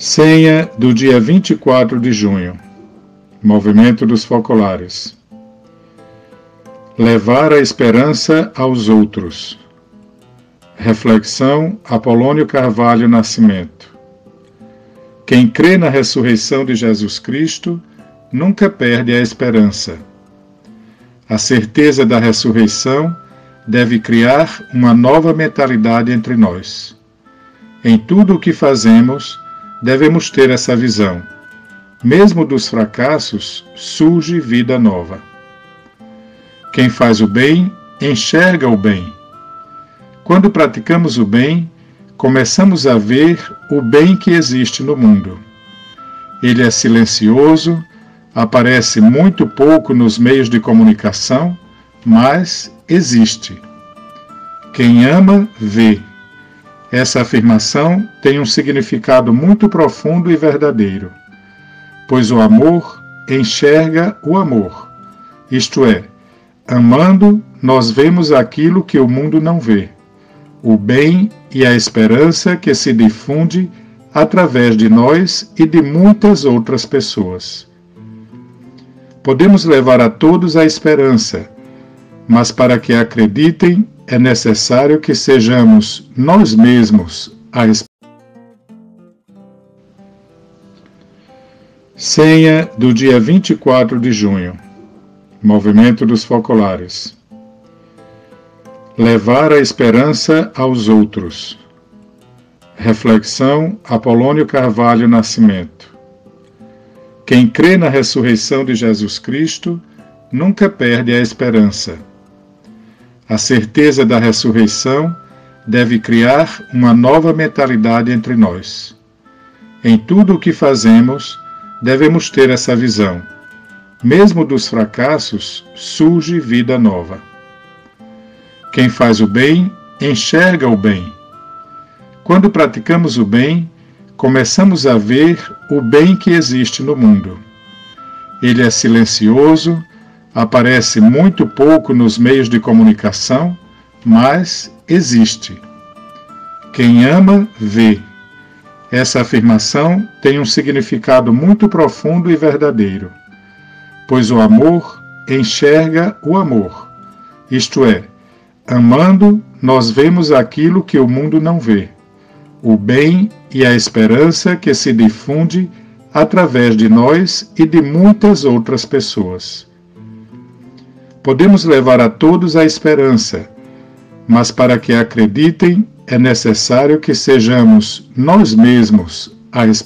Senha do dia 24 de junho. Movimento dos Focolares. Levar a esperança aos outros. Reflexão Apolônio Carvalho Nascimento. Quem crê na ressurreição de Jesus Cristo nunca perde a esperança. A certeza da ressurreição deve criar uma nova mentalidade entre nós. Em tudo o que fazemos, devemos ter essa visão. Mesmo dos fracassos surge vida nova. Quem faz o bem enxerga o bem. Quando praticamos o bem, começamos a ver o bem que existe no mundo. Ele é silencioso, aparece muito pouco nos meios de comunicação, mas existe. Quem ama, vê. Essa afirmação tem um significado muito profundo e verdadeiro, pois o amor enxerga o amor, isto é, amando, nós vemos aquilo que o mundo não vê, o bem e a esperança que se difunde através de nós e de muitas outras pessoas. Podemos levar a todos a esperança, mas para que acreditem, é necessário que sejamos nós mesmos a Senha do dia 24 de junho. Movimento dos Focolares. Levar a esperança aos outros. Reflexão Apolônio Carvalho Nascimento. Quem crê na ressurreição de Jesus Cristo nunca perde a esperança a certeza da ressurreição deve criar uma nova mentalidade entre nós. Em tudo o que fazemos, devemos ter essa visão. Mesmo dos fracassos, surge vida nova. Quem faz o bem, enxerga o bem. Quando praticamos o bem, começamos a ver o bem que existe no mundo. Ele é silencioso, aparece muito pouco nos meios de comunicação, mas existe. Quem ama, vê. Essa afirmação tem um significado muito profundo e verdadeiro, pois o amor enxerga o amor, isto é, amando, nós vemos aquilo que o mundo não vê, o bem e a esperança que se difunde através de nós e de muitas outras pessoas. Podemos levar a todos a esperança, mas para que acreditem é necessário que sejamos nós mesmos a esperança.